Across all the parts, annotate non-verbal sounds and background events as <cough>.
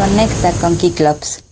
Conecta con Kiklops.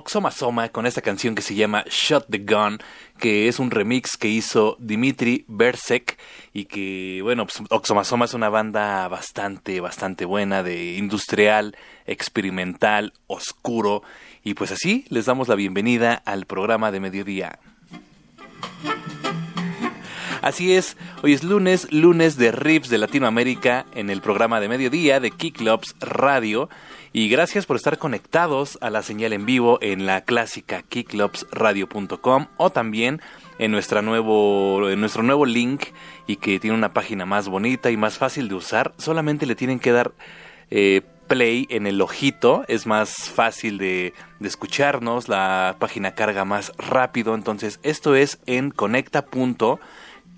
Oxomasoma con esta canción que se llama Shot the Gun, que es un remix que hizo Dimitri Bersek y que, bueno, pues Oxomasoma es una banda bastante, bastante buena de industrial, experimental, oscuro. Y pues así les damos la bienvenida al programa de mediodía. Así es, hoy es lunes, lunes de Rips de Latinoamérica en el programa de mediodía de Kicklops Radio. Y gracias por estar conectados a la señal en vivo en la clásica kicklopsradio.com o también en, nuestra nuevo, en nuestro nuevo link y que tiene una página más bonita y más fácil de usar. Solamente le tienen que dar eh, play en el ojito, es más fácil de, de, escucharnos, la página carga más rápido. Entonces esto es en conecta.com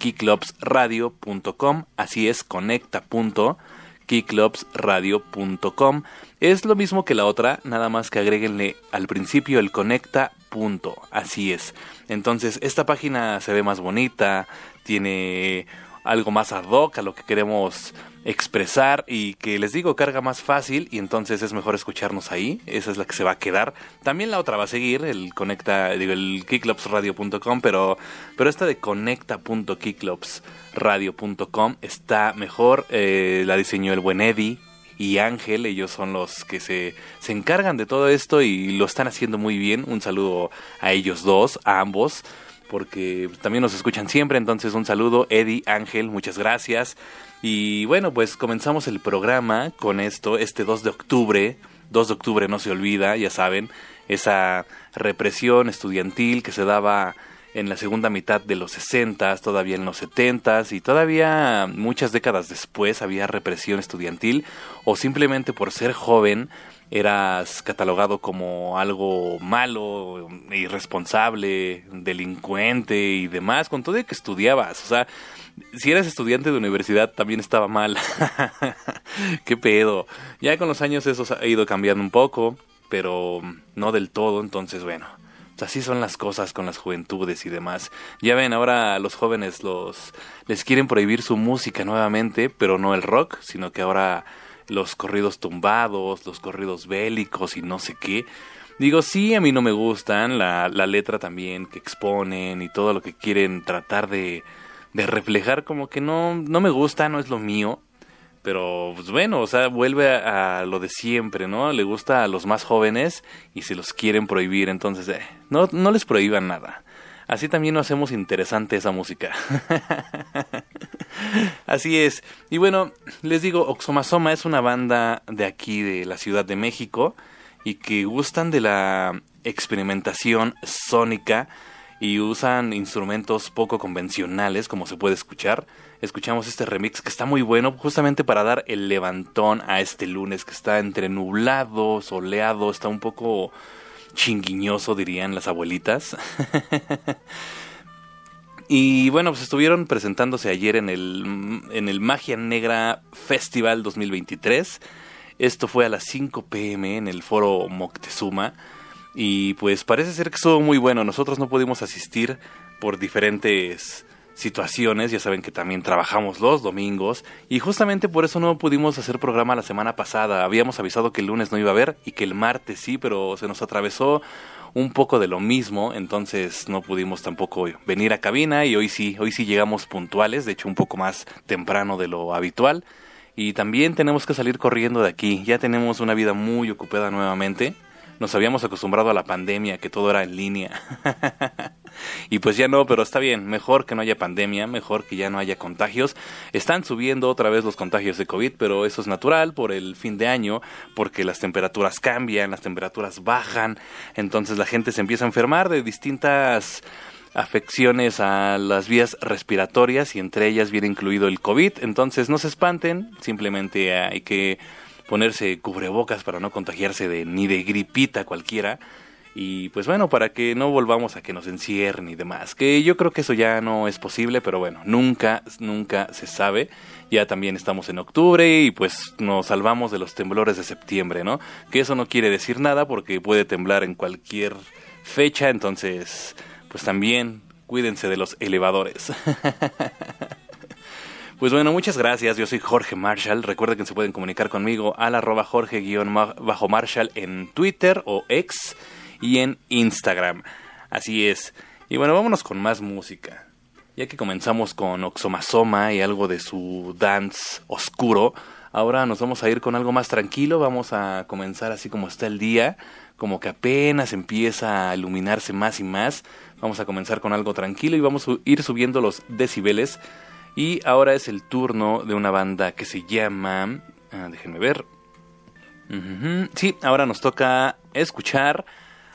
kicklopsradio.com, así es, conecta.kicklopsradio.com. Es lo mismo que la otra, nada más que agréguenle al principio el conecta. Punto. Así es. Entonces, esta página se ve más bonita, tiene algo más ad hoc a lo que queremos expresar y que les digo carga más fácil y entonces es mejor escucharnos ahí, esa es la que se va a quedar. También la otra va a seguir, el conecta, digo el kicklopsradio.com, pero pero esta de conecta.kicklopsradio.com está mejor, eh, la diseñó el buen Eddie y Ángel, ellos son los que se, se encargan de todo esto y lo están haciendo muy bien. Un saludo a ellos dos, a ambos porque también nos escuchan siempre, entonces un saludo, Eddie, Ángel, muchas gracias. Y bueno, pues comenzamos el programa con esto, este 2 de octubre, 2 de octubre no se olvida, ya saben, esa represión estudiantil que se daba en la segunda mitad de los 60, todavía en los 70 y todavía muchas décadas después había represión estudiantil o simplemente por ser joven eras catalogado como algo malo, irresponsable, delincuente y demás, con todo de que estudiabas. O sea, si eras estudiante de universidad también estaba mal. <laughs> Qué pedo. Ya con los años eso ha ido cambiando un poco, pero no del todo, entonces bueno. Así son las cosas con las juventudes y demás. Ya ven, ahora los jóvenes los les quieren prohibir su música nuevamente, pero no el rock, sino que ahora los corridos tumbados, los corridos bélicos y no sé qué. Digo, sí, a mí no me gustan, la, la letra también que exponen y todo lo que quieren tratar de, de reflejar, como que no, no me gusta, no es lo mío. Pero, pues bueno, o sea, vuelve a, lo de siempre, ¿no? Le gusta a los más jóvenes y se los quieren prohibir, entonces, eh, no, no les prohíban nada. Así también no hacemos interesante esa música. <laughs> Así es. Y bueno, les digo, Oxomasoma es una banda de aquí, de la Ciudad de México, y que gustan de la experimentación sónica y usan instrumentos poco convencionales, como se puede escuchar. Escuchamos este remix que está muy bueno, justamente para dar el levantón a este lunes que está entre nublado, soleado, está un poco chinguiñoso, dirían las abuelitas. <laughs> Y bueno, pues estuvieron presentándose ayer en el, en el Magia Negra Festival 2023. Esto fue a las 5 pm en el foro Moctezuma. Y pues parece ser que estuvo muy bueno. Nosotros no pudimos asistir por diferentes situaciones, ya saben que también trabajamos los domingos y justamente por eso no pudimos hacer programa la semana pasada. Habíamos avisado que el lunes no iba a haber y que el martes sí, pero se nos atravesó un poco de lo mismo, entonces no pudimos tampoco venir a cabina y hoy sí, hoy sí llegamos puntuales, de hecho un poco más temprano de lo habitual. Y también tenemos que salir corriendo de aquí, ya tenemos una vida muy ocupada nuevamente. Nos habíamos acostumbrado a la pandemia, que todo era en línea. <laughs> y pues ya no, pero está bien, mejor que no haya pandemia, mejor que ya no haya contagios. Están subiendo otra vez los contagios de COVID, pero eso es natural por el fin de año, porque las temperaturas cambian, las temperaturas bajan, entonces la gente se empieza a enfermar de distintas afecciones a las vías respiratorias y entre ellas viene incluido el COVID, entonces no se espanten, simplemente hay que ponerse cubrebocas para no contagiarse de ni de gripita cualquiera y pues bueno, para que no volvamos a que nos encierren y demás, que yo creo que eso ya no es posible, pero bueno, nunca, nunca se sabe. Ya también estamos en octubre y pues nos salvamos de los temblores de septiembre, ¿no? Que eso no quiere decir nada porque puede temblar en cualquier fecha, entonces pues también cuídense de los elevadores. <laughs> Pues bueno, muchas gracias. Yo soy Jorge Marshall. Recuerden que se pueden comunicar conmigo al arroba Jorge-Marshall en Twitter o X y en Instagram. Así es. Y bueno, vámonos con más música. Ya que comenzamos con Oxomasoma y algo de su dance oscuro, ahora nos vamos a ir con algo más tranquilo. Vamos a comenzar así como está el día, como que apenas empieza a iluminarse más y más. Vamos a comenzar con algo tranquilo y vamos a ir subiendo los decibeles y ahora es el turno de una banda que se llama... Ah, déjenme ver. Sí, ahora nos toca escuchar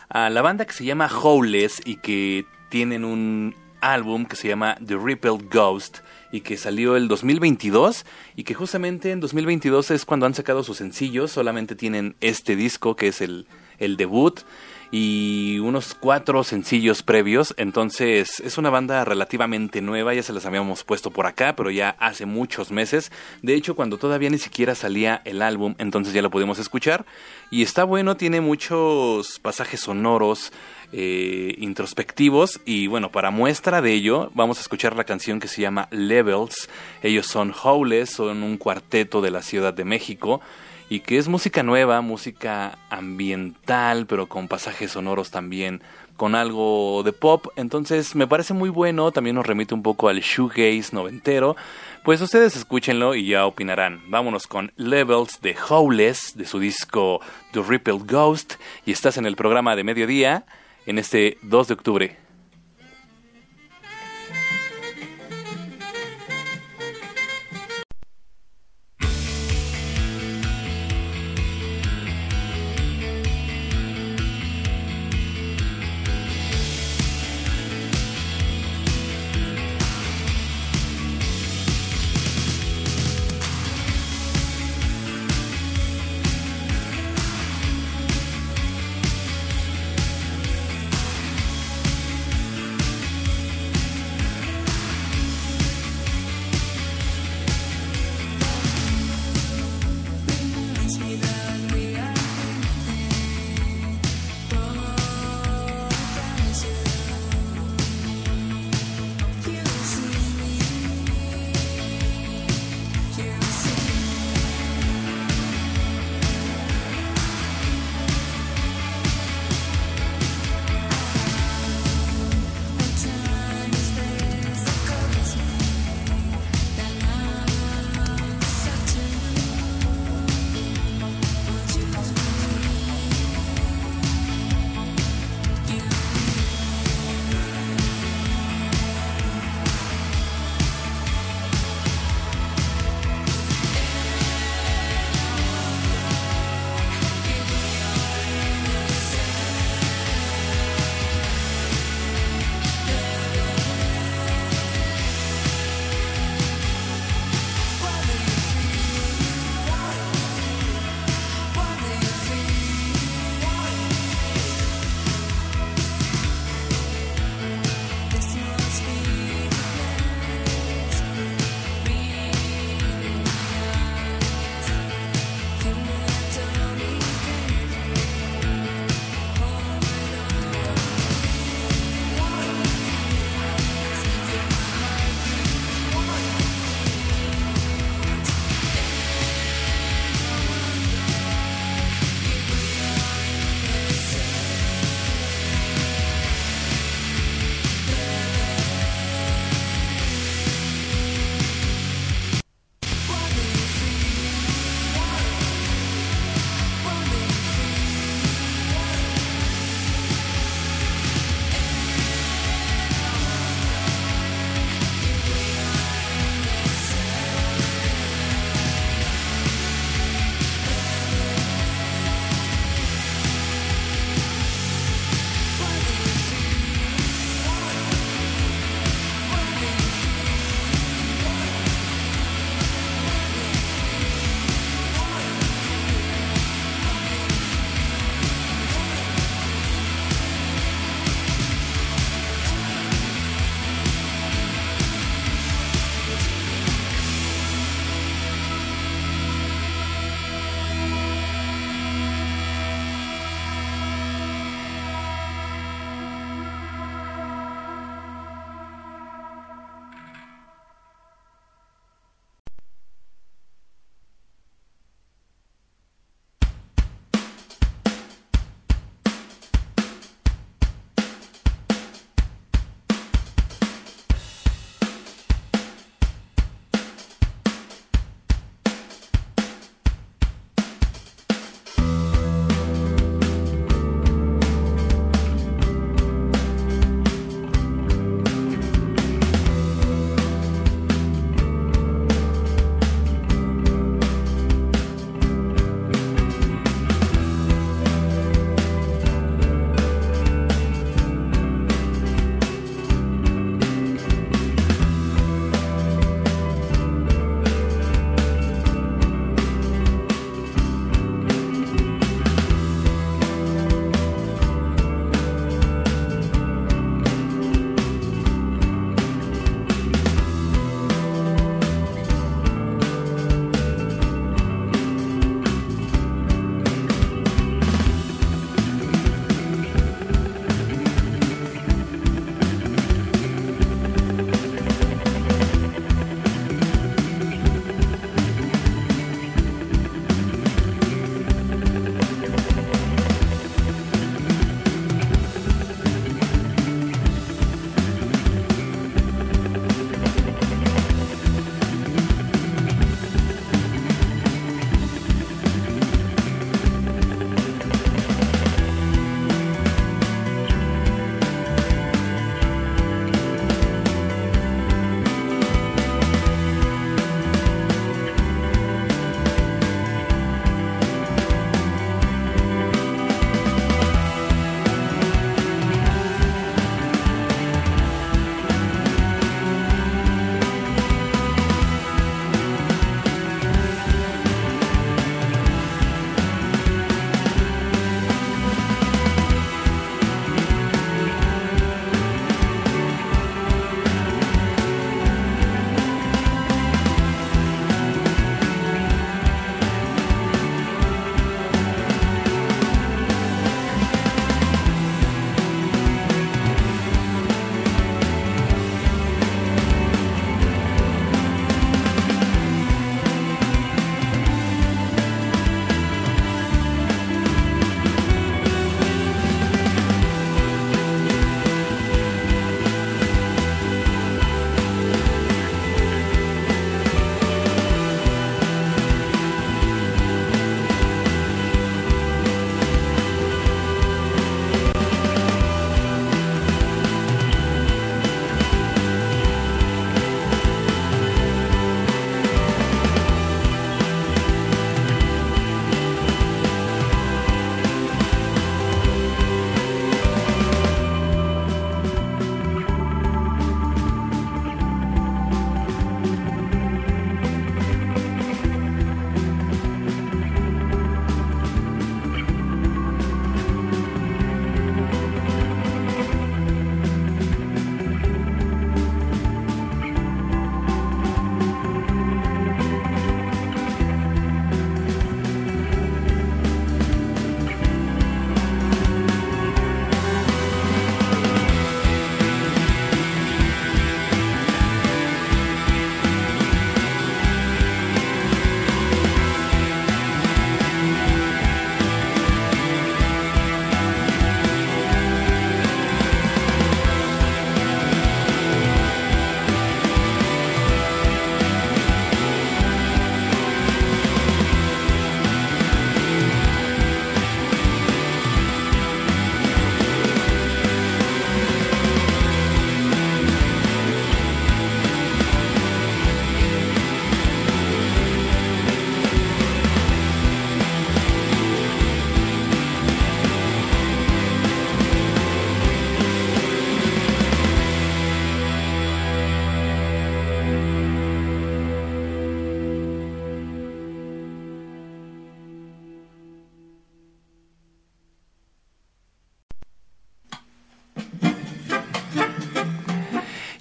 a la banda que se llama Howless y que tienen un álbum que se llama The Rippled Ghost y que salió el 2022 y que justamente en 2022 es cuando han sacado sus sencillos, solamente tienen este disco que es el, el debut y unos cuatro sencillos previos. Entonces es una banda relativamente nueva, ya se las habíamos puesto por acá, pero ya hace muchos meses. De hecho, cuando todavía ni siquiera salía el álbum, entonces ya lo pudimos escuchar. Y está bueno, tiene muchos pasajes sonoros. Eh, introspectivos y bueno para muestra de ello vamos a escuchar la canción que se llama Levels ellos son Howless son un cuarteto de la Ciudad de México y que es música nueva, música ambiental, pero con pasajes sonoros también, con algo de pop. Entonces me parece muy bueno, también nos remite un poco al shoegaze noventero. Pues ustedes escúchenlo y ya opinarán. Vámonos con Levels de Howless, de su disco The Rippled Ghost, y estás en el programa de mediodía en este 2 de octubre.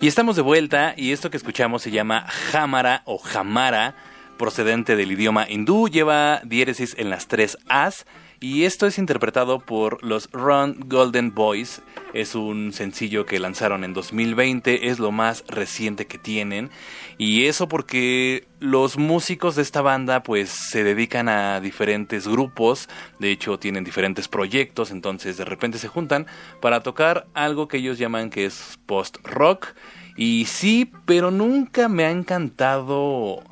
Y estamos de vuelta y esto que escuchamos se llama Jamara o Jamara, procedente del idioma hindú, lleva diéresis en las tres As y esto es interpretado por los Run Golden Boys. Es un sencillo que lanzaron en 2020, es lo más reciente que tienen. Y eso porque los músicos de esta banda pues se dedican a diferentes grupos, de hecho tienen diferentes proyectos, entonces de repente se juntan para tocar algo que ellos llaman que es post-rock. Y sí, pero nunca me ha encantado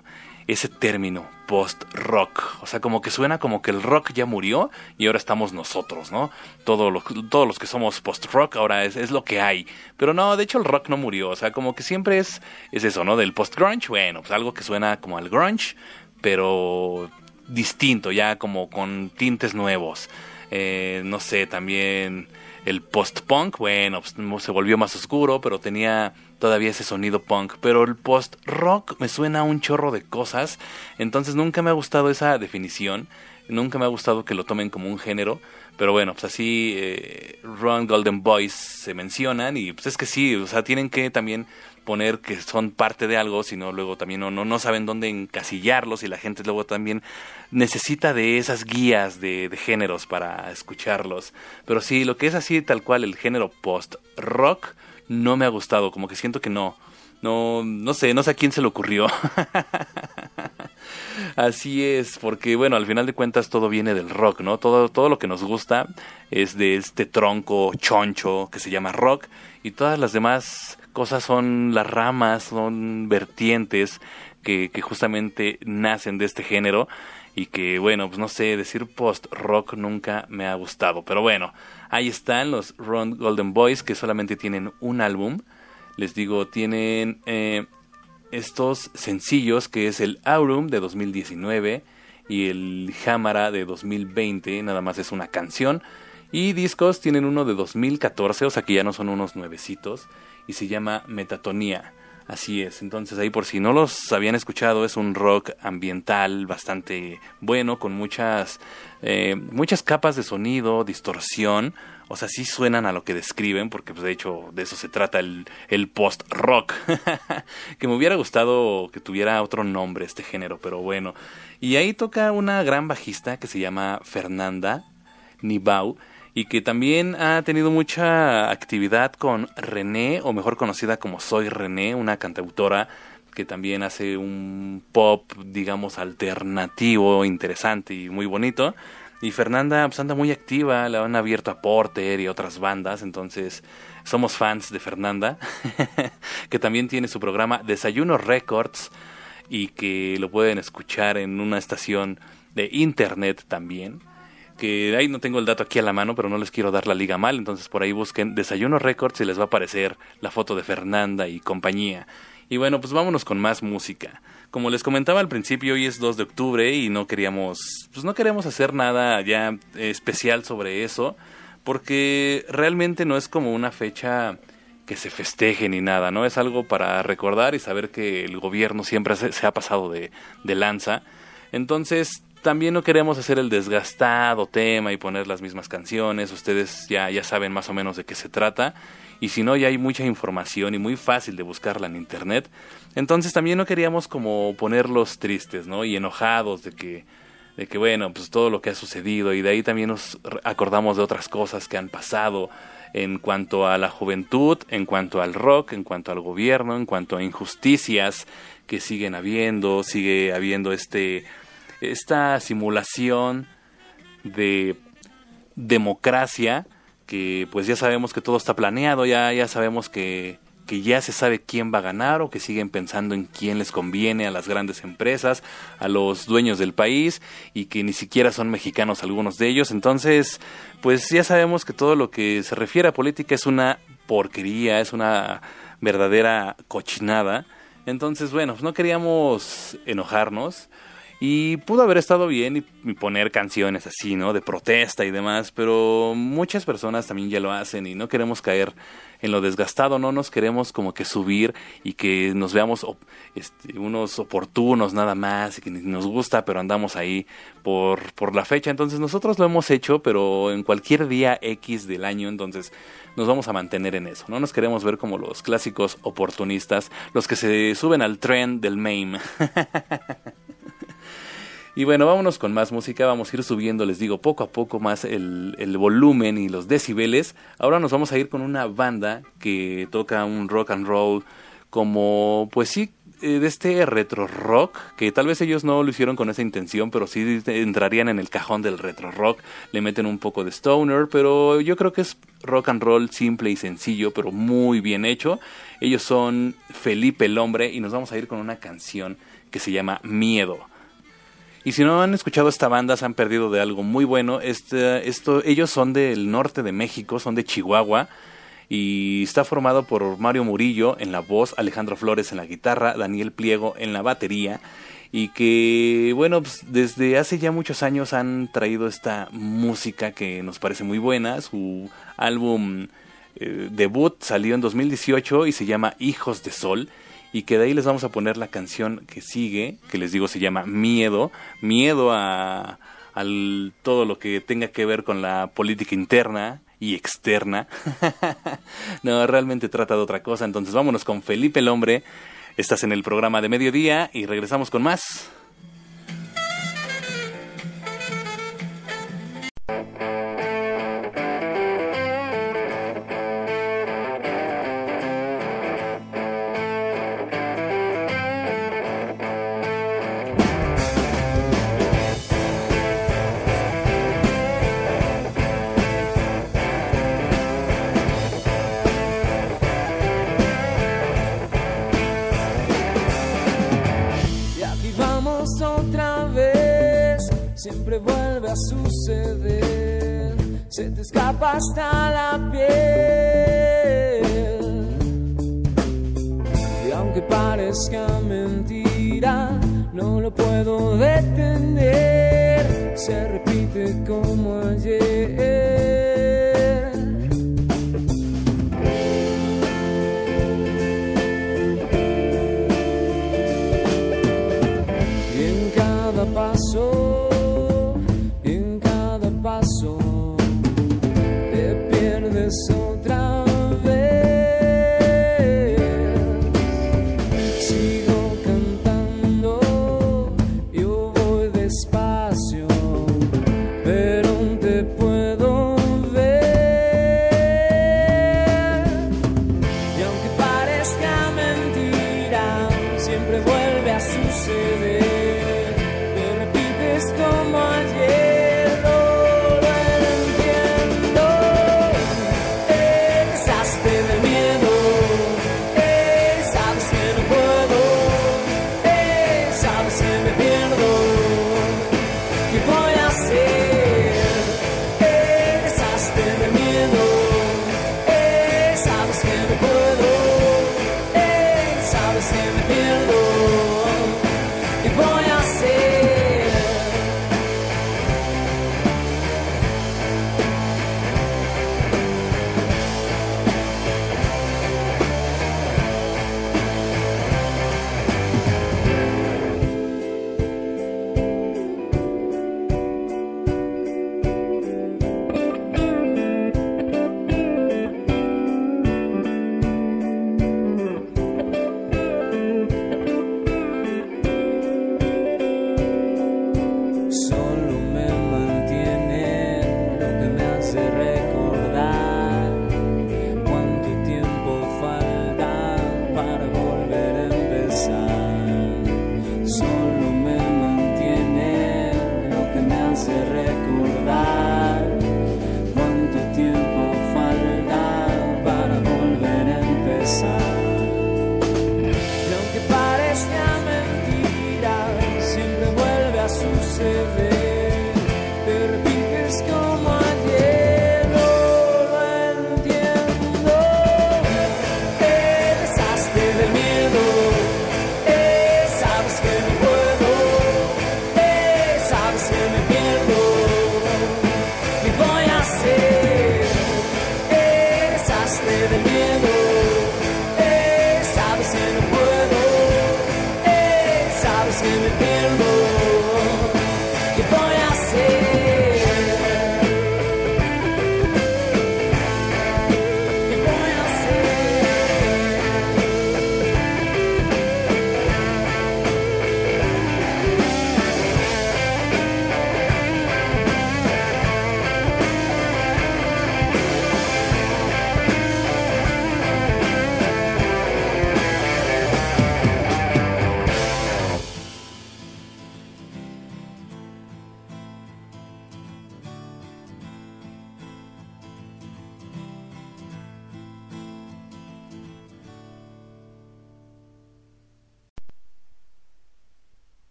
ese término post-rock. O sea, como que suena como que el rock ya murió y ahora estamos nosotros, ¿no? Todos los, todos los que somos post-rock ahora es, es, lo que hay. Pero no, de hecho el rock no murió. O sea, como que siempre es, es eso, ¿no? Del post-grunge, bueno, pues algo que suena como al grunge, pero distinto, ya como con tintes nuevos. Eh, no sé, también el post-punk, bueno, pues, se volvió más oscuro, pero tenía todavía ese sonido punk. Pero el post-rock me suena a un chorro de cosas, entonces nunca me ha gustado esa definición, nunca me ha gustado que lo tomen como un género. Pero bueno, pues así eh, Ron Golden Boys se mencionan y pues es que sí, o sea, tienen que también poner que son parte de algo, sino luego también no, no, no saben dónde encasillarlos y la gente luego también necesita de esas guías de, de géneros para escucharlos. Pero sí, lo que es así tal cual el género post-rock no me ha gustado, como que siento que no, no, no sé, no sé a quién se le ocurrió. <laughs> Así es, porque bueno, al final de cuentas todo viene del rock, ¿no? Todo, todo lo que nos gusta es de este tronco choncho que se llama rock y todas las demás cosas son las ramas, son vertientes que, justamente nacen de este género y que bueno, pues no sé, decir post-rock nunca me ha gustado, pero bueno, ahí están los Ron Golden Boys que solamente tienen un álbum, les digo, tienen eh, estos sencillos que es el Aurum de 2019 y el Hamara de 2020, nada más es una canción. Y discos tienen uno de 2014, o sea que ya no son unos nuevecitos, y se llama Metatonía. Así es, entonces ahí por si no los habían escuchado, es un rock ambiental bastante bueno, con muchas, eh, muchas capas de sonido, distorsión, o sea, sí suenan a lo que describen, porque pues, de hecho de eso se trata el, el post-rock, <laughs> que me hubiera gustado que tuviera otro nombre este género, pero bueno. Y ahí toca una gran bajista que se llama Fernanda Nibau, y que también ha tenido mucha actividad con René, o mejor conocida como Soy René, una cantautora que también hace un pop, digamos, alternativo, interesante y muy bonito. Y Fernanda pues, anda muy activa, la han abierto a Porter y otras bandas, entonces somos fans de Fernanda, <laughs> que también tiene su programa Desayuno Records y que lo pueden escuchar en una estación de internet también que ahí no tengo el dato aquí a la mano, pero no les quiero dar la liga mal, entonces por ahí busquen Desayuno Records y les va a aparecer la foto de Fernanda y compañía. Y bueno, pues vámonos con más música. Como les comentaba al principio, hoy es 2 de octubre y no queríamos, pues no queremos hacer nada ya especial sobre eso, porque realmente no es como una fecha que se festeje ni nada, ¿no? Es algo para recordar y saber que el gobierno siempre se, se ha pasado de, de lanza. Entonces, también no queremos hacer el desgastado tema y poner las mismas canciones. Ustedes ya, ya saben más o menos de qué se trata. Y si no, ya hay mucha información y muy fácil de buscarla en internet. Entonces también no queríamos como ponerlos tristes, ¿no? Y enojados de que, de que bueno, pues todo lo que ha sucedido. Y de ahí también nos acordamos de otras cosas que han pasado en cuanto a la juventud, en cuanto al rock, en cuanto al gobierno, en cuanto a injusticias que siguen habiendo, sigue habiendo este esta simulación de democracia que pues ya sabemos que todo está planeado, ya, ya sabemos que, que ya se sabe quién va a ganar o que siguen pensando en quién les conviene a las grandes empresas, a los dueños del país y que ni siquiera son mexicanos algunos de ellos. Entonces, pues ya sabemos que todo lo que se refiere a política es una porquería, es una verdadera cochinada. Entonces, bueno, no queríamos enojarnos, Y pudo haber estado bien y, poner canciones así, ¿no? De protesta y demás, pero muchas personas también ya lo hacen y no queremos caer en lo desgastado, no nos queremos como que subir y que nos veamos este, unos oportunos nada más y que nos gusta, pero andamos ahí por, por la fecha. Entonces nosotros lo hemos hecho, pero en cualquier día X del año, entonces nos vamos a mantener en eso. No nos queremos ver como los clásicos oportunistas, los que se suben al tren del meme. <laughs> Y bueno, vámonos con más música, vamos a ir subiendo, les digo, poco a poco más el, volumen y los decibeles. Ahora nos vamos a ir con una banda que toca un rock and roll como, pues sí, eh, de este retro rock, que tal vez ellos no lo hicieron con esa intención, pero sí entrarían en el cajón del retro rock, le meten un poco de stoner, pero yo creo que es rock and roll simple y sencillo, pero muy bien hecho. Ellos son Felipe el Hombre y nos vamos a ir con una canción que se llama Miedo. Y si no han escuchado esta banda, se han perdido de algo muy bueno. Este, esto, ellos son del norte de México, son de Chihuahua. Y está formado por Mario Murillo en la voz, Alejandro Flores en la guitarra, Daniel Pliego en la batería. Y que, bueno, pues, desde hace ya muchos años han traído esta música que nos parece muy buena. Su álbum eh, debut salió en 2018 y se llama Hijos de Sol y que de ahí les vamos a poner la canción que sigue, que les digo se llama Miedo, miedo a todo lo que tenga que ver con la política interna y externa. <laughs> no, realmente trata de otra cosa, entonces vámonos con Felipe el Hombre. Estás en el programa de mediodía y regresamos con más. Se te escapa hasta la piel. Y aunque parezca mentira, no lo puedo detener, se repite como ayer.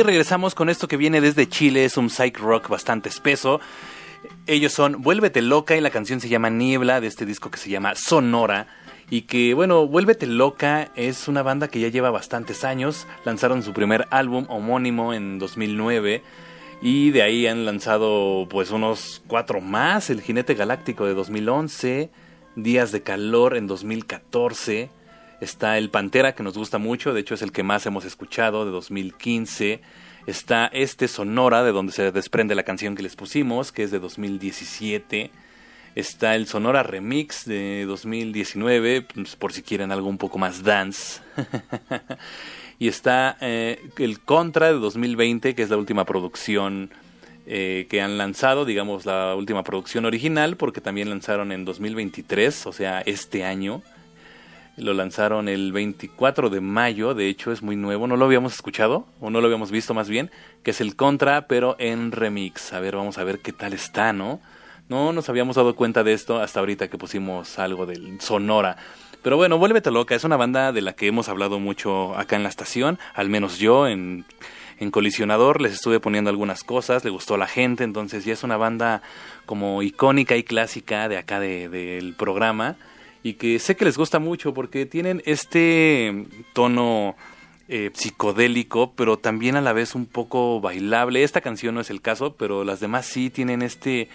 Y regresamos con esto que viene desde Chile, es un psych rock bastante espeso. Ellos son Vuélvete Loca y la canción se llama Niebla de este disco que se llama Sonora. Y que bueno, Vuélvete Loca es una banda que ya lleva bastantes años. Lanzaron su primer álbum homónimo en 2009 y de ahí han lanzado pues unos cuatro más. El Jinete Galáctico de 2011, Días de Calor en 2014. Está el Pantera que nos gusta mucho, de hecho es el que más hemos escuchado de 2015 Está este Sonora, de donde se desprende la canción que les pusimos, que es de 2017. Está el Sonora Remix de 2019, pues, por si quieren algo un poco más dance. <laughs> y está eh, el Contra de 2020, que es la última producción eh, que han lanzado, digamos la última producción original, porque también lanzaron en 2023, o sea, este año. Lo lanzaron el 24 de mayo, de hecho es muy nuevo, no lo habíamos escuchado, o no lo habíamos visto más bien, que es el Contra, pero en remix. A ver, vamos a ver qué tal está, ¿no? No nos habíamos dado cuenta de esto hasta ahorita que pusimos algo del Sonora. Pero bueno, Vuélvete Loca es una banda de la que hemos hablado mucho acá en la estación, al menos yo en, en Colisionador les estuve poniendo algunas cosas, le gustó a la gente, entonces ya es una banda como icónica y clásica de acá del programa y que sé que les gusta mucho porque tienen este tono eh, psicodélico, pero también a la vez un poco bailable. Esta canción no es el caso, pero las demás sí tienen este,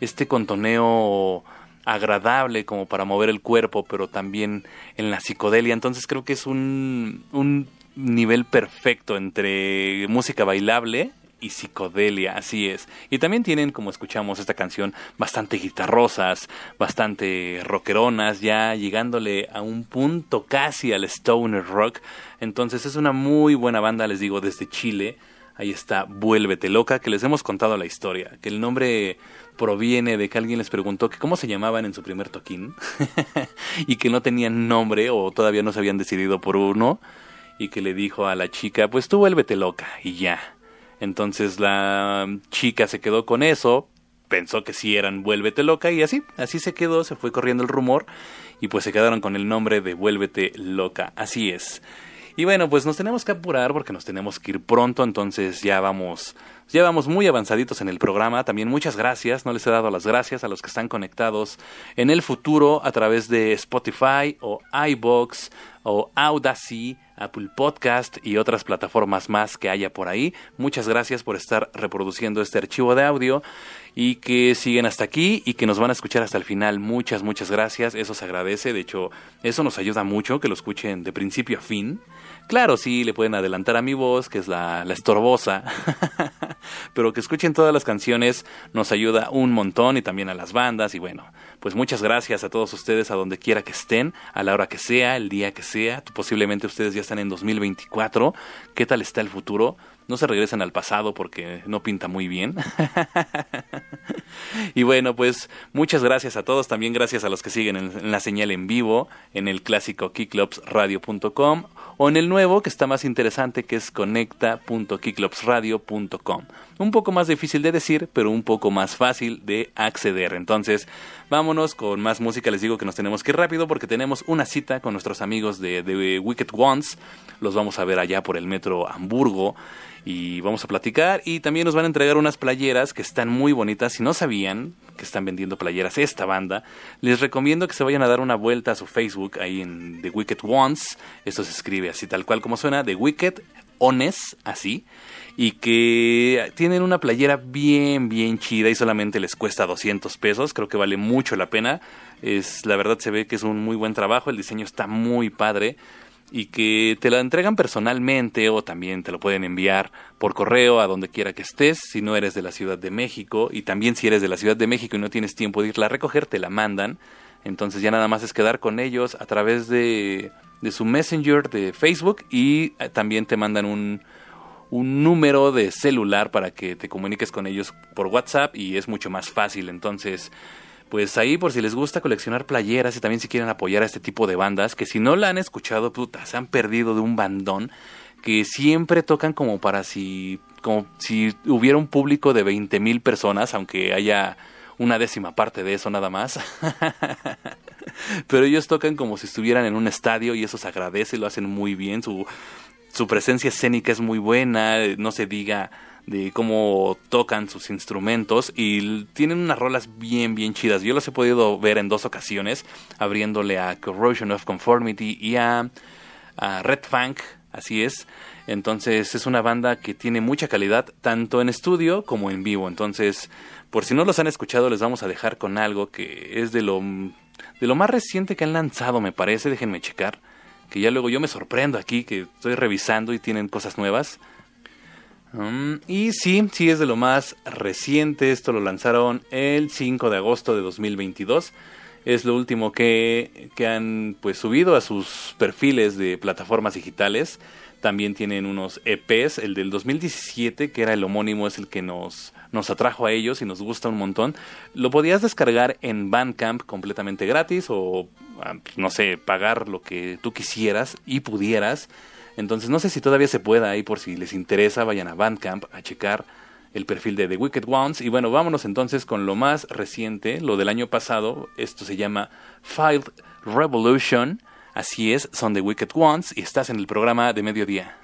este contoneo agradable como para mover el cuerpo, pero también en la psicodelia. Entonces creo que es un, un nivel perfecto entre música bailable y psicodelia, así es. Y también tienen, como escuchamos esta canción, bastante guitarrosas, bastante rockeronas, ya llegándole a un punto casi al stoner rock. Entonces es una muy buena banda, les digo, desde Chile. Ahí está Vuélvete Loca, que les hemos contado la historia, que el nombre proviene de que alguien les preguntó que cómo se llamaban en su primer toquín <laughs> y que no tenían nombre o todavía no se habían decidido por uno y que le dijo a la chica, pues tú vuélvete loca y ya entonces la chica se quedó con eso, pensó que sí eran Vuélvete Loca y así, así se quedó, se fue corriendo el rumor y pues se quedaron con el nombre de Vuélvete Loca, así es. Y bueno, pues nos tenemos que apurar porque nos tenemos que ir pronto, entonces ya vamos, ya vamos muy avanzaditos en el programa. También muchas gracias, no les he dado las gracias a los que están conectados en el futuro a través de Spotify o iBox o Audacy Apple Podcast y otras plataformas más que haya por ahí. Muchas gracias por estar reproduciendo este archivo de audio y que siguen hasta aquí y que nos van a escuchar hasta el final. Muchas, muchas gracias. Eso se agradece. De hecho, eso nos ayuda mucho que lo escuchen de principio a fin. Claro, sí, le pueden adelantar a mi voz, que es la, la estorbosa, <laughs> pero que escuchen todas las canciones nos ayuda un montón y también a las bandas y bueno, pues muchas gracias a todos ustedes a donde quiera que estén, a la hora que sea, el día que sea, posiblemente ustedes ya están en 2024, ¿qué tal está el futuro? No se regresen al pasado porque no pinta muy bien. <laughs> y bueno, pues muchas gracias a todos, también gracias a los que siguen en, la señal en vivo, en el clásico keyclubsradio.com o en el nuevo que está más interesante que es conecta.keyclubsradio.com. Un poco más difícil de decir, pero un poco más fácil de acceder. Entonces, vámonos con más música. Les digo que nos tenemos que ir rápido porque tenemos una cita con nuestros amigos de, de Wicked Ones. Los vamos a ver allá por el metro Hamburgo y vamos a platicar y también nos van a entregar unas playeras que están muy bonitas. Si no sabían que están vendiendo playeras esta banda, les recomiendo que se vayan a dar una vuelta a su Facebook ahí en The Wicked Ones. Esto se escribe así tal cual como suena, The Wicked Ones, así. Y que tienen una playera bien, bien chida y solamente les cuesta 200 pesos. Creo que vale mucho la pena. Es, la verdad se ve que es un muy buen trabajo. El diseño está muy padre y que te la entregan personalmente o también te lo pueden enviar por correo a donde quiera que estés si no eres de la Ciudad de México y también si eres de la Ciudad de México y no tienes tiempo de irla a recoger te la mandan entonces ya nada más es quedar con ellos a través de, de su messenger de Facebook y eh, también te mandan un, un número de celular para que te comuniques con ellos por WhatsApp y es mucho más fácil entonces pues ahí por si les gusta coleccionar playeras y también si quieren apoyar a este tipo de bandas, que si no la han escuchado, puta, se han perdido de un bandón, que siempre tocan como para si, como si hubiera un público de 20 mil personas, aunque haya una décima parte de eso nada más. <laughs> Pero ellos tocan como si estuvieran en un estadio y eso se agradece, lo hacen muy bien, su su presencia escénica es muy buena, no se diga de cómo tocan sus instrumentos y tienen unas rolas bien bien chidas. Yo los he podido ver en dos ocasiones, abriéndole a Corrosion of Conformity y a, Red Funk, así es. Entonces es una banda que tiene mucha calidad tanto en estudio como en vivo. Entonces, por si no los han escuchado, les vamos a dejar con algo que es de lo de lo más reciente que han lanzado, me parece, déjenme checar, que ya luego yo me sorprendo aquí que estoy revisando y tienen cosas nuevas. Mm, y sí, sí es de lo más reciente, esto lo lanzaron el 5 de agosto de 2022. Es lo último que, que han pues subido a sus perfiles de plataformas digitales. También tienen unos EPs, el del 2017, que era el homónimo, es el que nos, nos atrajo a ellos y nos gusta un montón. Lo podías descargar en Bandcamp completamente gratis o, ah, no sé, pagar lo que tú quisieras y pudieras. Entonces no sé si todavía se pueda ahí por si les interesa, vayan a Bandcamp a checar el perfil de The Wicked Ones. Y bueno, vámonos entonces con lo más reciente, lo del año pasado. Esto se llama Five Revolution. Así es, son The Wicked Ones y estás en el programa de mediodía.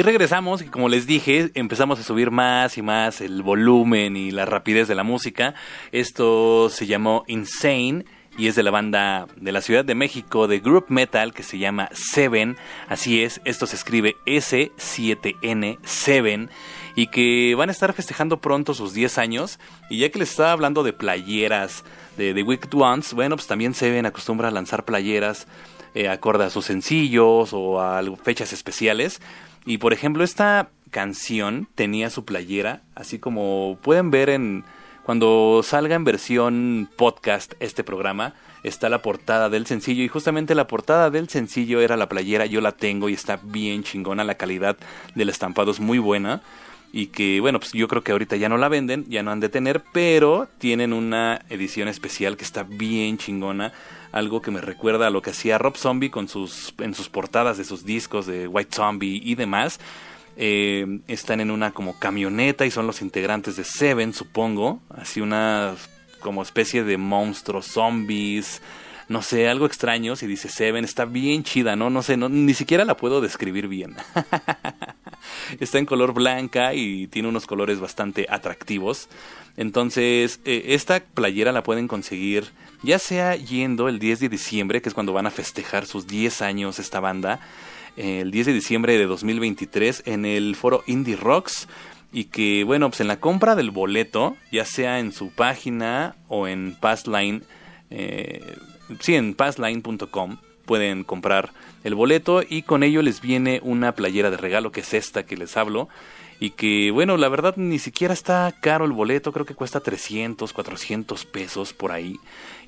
Y regresamos y como les dije, empezamos a subir más y más el volumen y la rapidez de la música. Esto se llamó Insane y es de la banda de la Ciudad de México de group metal que se llama Seven. Así es, esto se escribe S7N Seven y que van a estar festejando pronto sus 10 años. Y ya que les estaba hablando de playeras de The Wicked Ones, bueno, pues también Seven acostumbra a lanzar playeras eh, acorde a sus sencillos o a fechas especiales. Y por ejemplo, esta canción tenía su playera, así como pueden ver en cuando salga en versión podcast este programa, está la portada del sencillo. Y justamente la portada del sencillo era la playera, yo la tengo y está bien chingona, la calidad del estampado es muy buena y que bueno, pues yo creo que ahorita ya no la venden, ya no han de tener, pero tienen una edición especial que está bien chingona, algo que me recuerda a lo que hacía Rob Zombie con sus en sus portadas de sus discos de White Zombie y demás. Eh, están en una como camioneta y son los integrantes de Seven, supongo, así una como especie de monstruos zombies, no sé, algo extraño. Si dice Seven, está bien chida, ¿no? No sé, no, ni siquiera la puedo describir bien. <laughs> <laughs> está en color blanca y tiene unos colores bastante atractivos. Entonces, eh, esta playera la pueden conseguir ya sea yendo el 10 de diciembre, que es cuando van a festejar sus 10 años esta banda, el 10 de diciembre de 2023 en el foro Indie Rocks y que bueno pues en la compra del boleto ya sea en su página o en Passline eh, sí en passline.com pueden comprar el boleto y con ello les viene una playera de regalo que es esta que les hablo y que bueno la verdad ni siquiera está caro el boleto creo que cuesta 300 400 pesos por ahí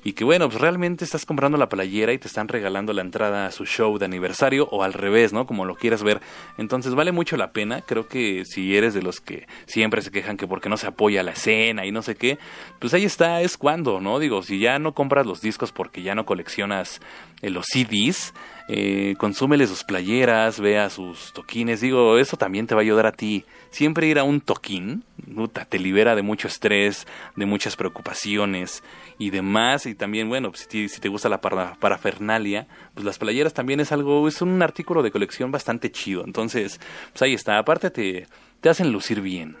y que bueno, pues realmente estás comprando la playera y te están regalando la entrada a su show de aniversario o al revés, ¿no? Como lo quieras ver. Entonces vale mucho la pena. Creo que si eres de los que siempre se quejan que porque no se apoya la escena y no sé qué, pues ahí está, es cuando, ¿no? Digo, si ya no compras los discos porque ya no coleccionas los CDs, eh, consúmele sus playeras, vea sus toquines. Digo, eso también te va a ayudar a ti. Siempre ir a un toquín, te libera de mucho estrés, de muchas preocupaciones y demás. Y también, bueno, pues, si, si te gusta la parafernalia, pues las playeras también es algo, es un artículo de colección bastante chido. Entonces, pues ahí está. Aparte te, te hacen lucir bien.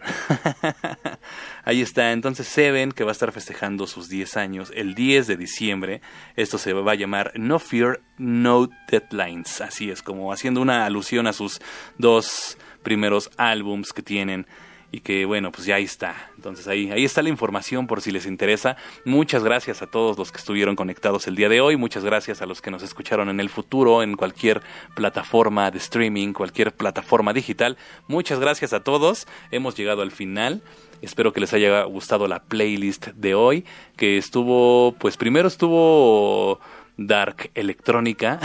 <laughs> Ahí está, entonces Seven, que va a estar festejando sus 10 años el 10 de diciembre. Esto se va a llamar No Fear, No Deadlines. Así es, como haciendo una alusión a sus dos primeros álbums que tienen y que bueno, pues ya ahí está. Entonces ahí, ahí está la información por si les interesa. Muchas gracias a todos los que estuvieron conectados el día de hoy, muchas gracias a los que nos escucharon en el futuro, en cualquier plataforma de streaming, cualquier plataforma digital. Muchas gracias a todos. Hemos llegado al final. Espero que les haya gustado la playlist de hoy, que estuvo, pues primero estuvo dark electrónica.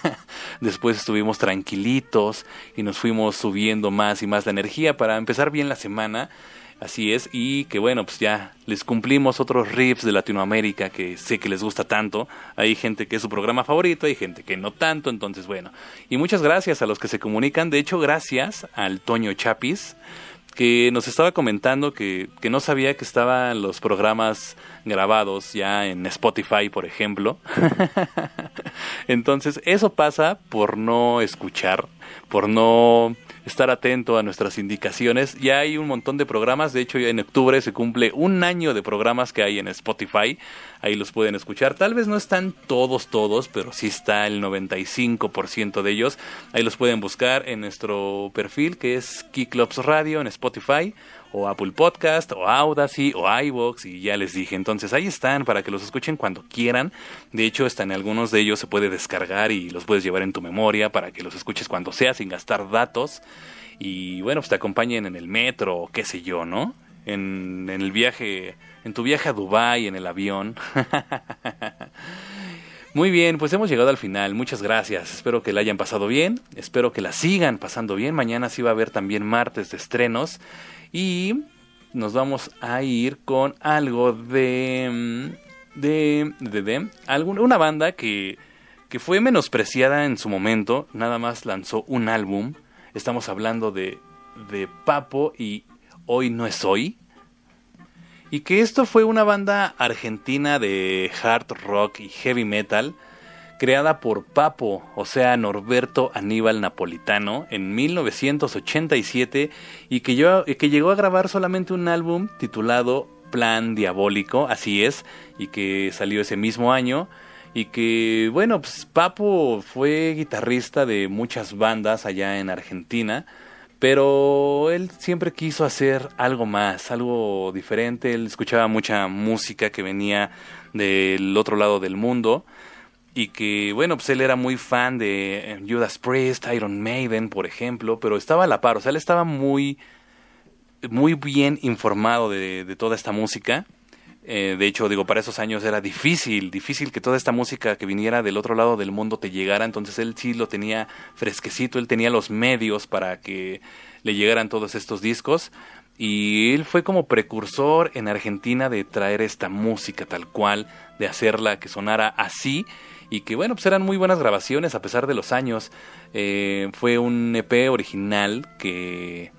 <laughs> Después estuvimos tranquilitos y nos fuimos subiendo más y más la energía para empezar bien la semana. Así es, y que bueno, pues ya les cumplimos otros riffs de Latinoamérica que sé que les gusta tanto. Hay gente que es su programa favorito, hay gente que no tanto, entonces bueno. Y muchas gracias a los que se comunican. De hecho, gracias al Toño Chapis, que nos estaba comentando que, que no sabía que estaban los programas grabados ya en Spotify, por ejemplo. <laughs> Entonces, eso pasa por no escuchar, por no estar atento a nuestras indicaciones. Ya hay un montón de programas, de hecho en octubre se cumple un año de programas que hay en Spotify, ahí los pueden escuchar. Tal vez no están todos, todos, pero sí está el 95% de ellos. Ahí los pueden buscar en nuestro perfil que es Kiklops Radio en Spotify o Apple Podcast, o Audacy, o iVoox, y ya les dije. Entonces ahí están para que los escuchen cuando quieran. De hecho, están algunos de ellos se puede descargar y los puedes llevar en tu memoria para que los escuches cuando sea, sin gastar datos. Y bueno, pues te acompañen en el metro, o qué sé yo, ¿no? En, en el viaje, en tu viaje a Dubai en el avión. <laughs> Muy bien, pues hemos llegado al final. Muchas gracias. Espero que la hayan pasado bien. Espero que la sigan pasando bien. Mañana sí va a haber también martes de estrenos. Y nos vamos a ir con algo de. Mm, de. de. de una banda que. que fue menospreciada en su momento. Nada más lanzó un álbum. Estamos hablando de. de Papo y Hoy no es hoy. Y que esto fue una banda argentina de hard rock y heavy metal creada por Papo, o sea, Norberto Aníbal Napolitano, en 1987 y que, que llegó a grabar solamente un álbum titulado Plan Diabólico, así es, y que salió ese mismo año. Y que, bueno, pues Papo fue guitarrista de muchas bandas allá en Argentina, pero él siempre quiso hacer algo más, algo diferente. Él escuchaba mucha música que venía del otro lado del mundo y que, bueno, pues él era muy fan de eh, Judas Priest, Iron Maiden, por ejemplo, pero estaba a la par, o sea, él estaba muy, muy bien informado de, de toda esta música. Eh, de hecho, digo, para esos años era difícil, difícil que toda esta música que viniera del otro lado del mundo te llegara, entonces él sí lo tenía fresquecito, él tenía los medios para que le llegaran todos estos discos y él fue como precursor en Argentina de traer esta música tal cual, de hacerla que sonara así y que bueno, pues eran muy buenas grabaciones a pesar de los años. Eh, fue un EP original que,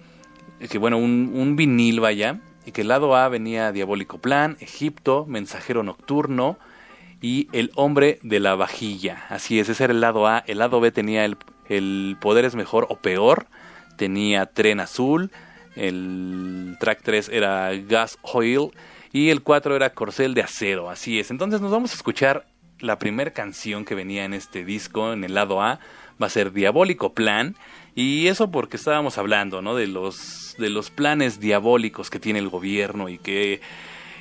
que bueno, un, un vinil vaya, y que el lado A venía Diabólico Plan, Egipto, Mensajero Nocturno y El Hombre de la Vajilla. Así es, ese era el lado A. El lado B tenía el, el Poder es Mejor o Peor, tenía Tren Azul, el track 3 era Gas Oil y el 4 era Corcel de Acero. Así es, entonces nos vamos a escuchar la primera canción que venía en este disco, en el lado A, va a ser Diabólico Plan. Y eso porque estábamos hablando, ¿no? De los, de los planes diabólicos que tiene el gobierno y que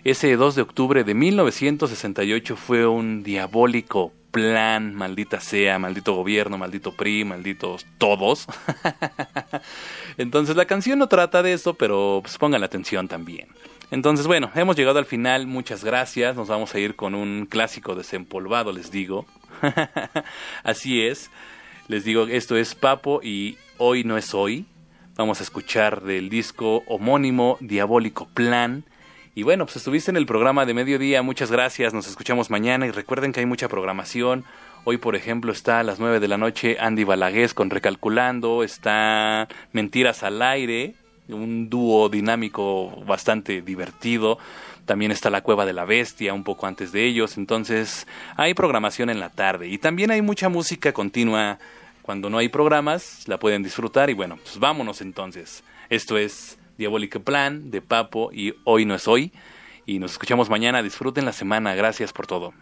ese 2 de octubre de 1968 fue un diabólico plan, maldita sea, maldito gobierno, maldito PRI, malditos todos. <laughs> Entonces la canción no trata de eso, pero pues pongan la atención también. Entonces, bueno, hemos llegado al final, muchas gracias. Nos vamos a ir con un clásico desempolvado, les digo. <laughs> Así es. Les digo, esto es Papo y hoy no es hoy. Vamos a escuchar del disco homónimo Diabólico Plan. Y bueno, pues estuviste en el programa de mediodía, muchas gracias, nos escuchamos mañana y recuerden que hay mucha programación. Hoy, por ejemplo, está a las 9 de la noche Andy Balagués con Recalculando, está Mentiras al Aire, un dúo dinámico bastante divertido. También está la Cueva de la Bestia un poco antes de ellos. Entonces hay programación en la tarde. Y también hay mucha música continua. Cuando no hay programas, la pueden disfrutar. Y bueno, pues vámonos entonces. Esto es Diabólico Plan de Papo y Hoy no es hoy. Y nos escuchamos mañana. Disfruten la semana. Gracias por todo.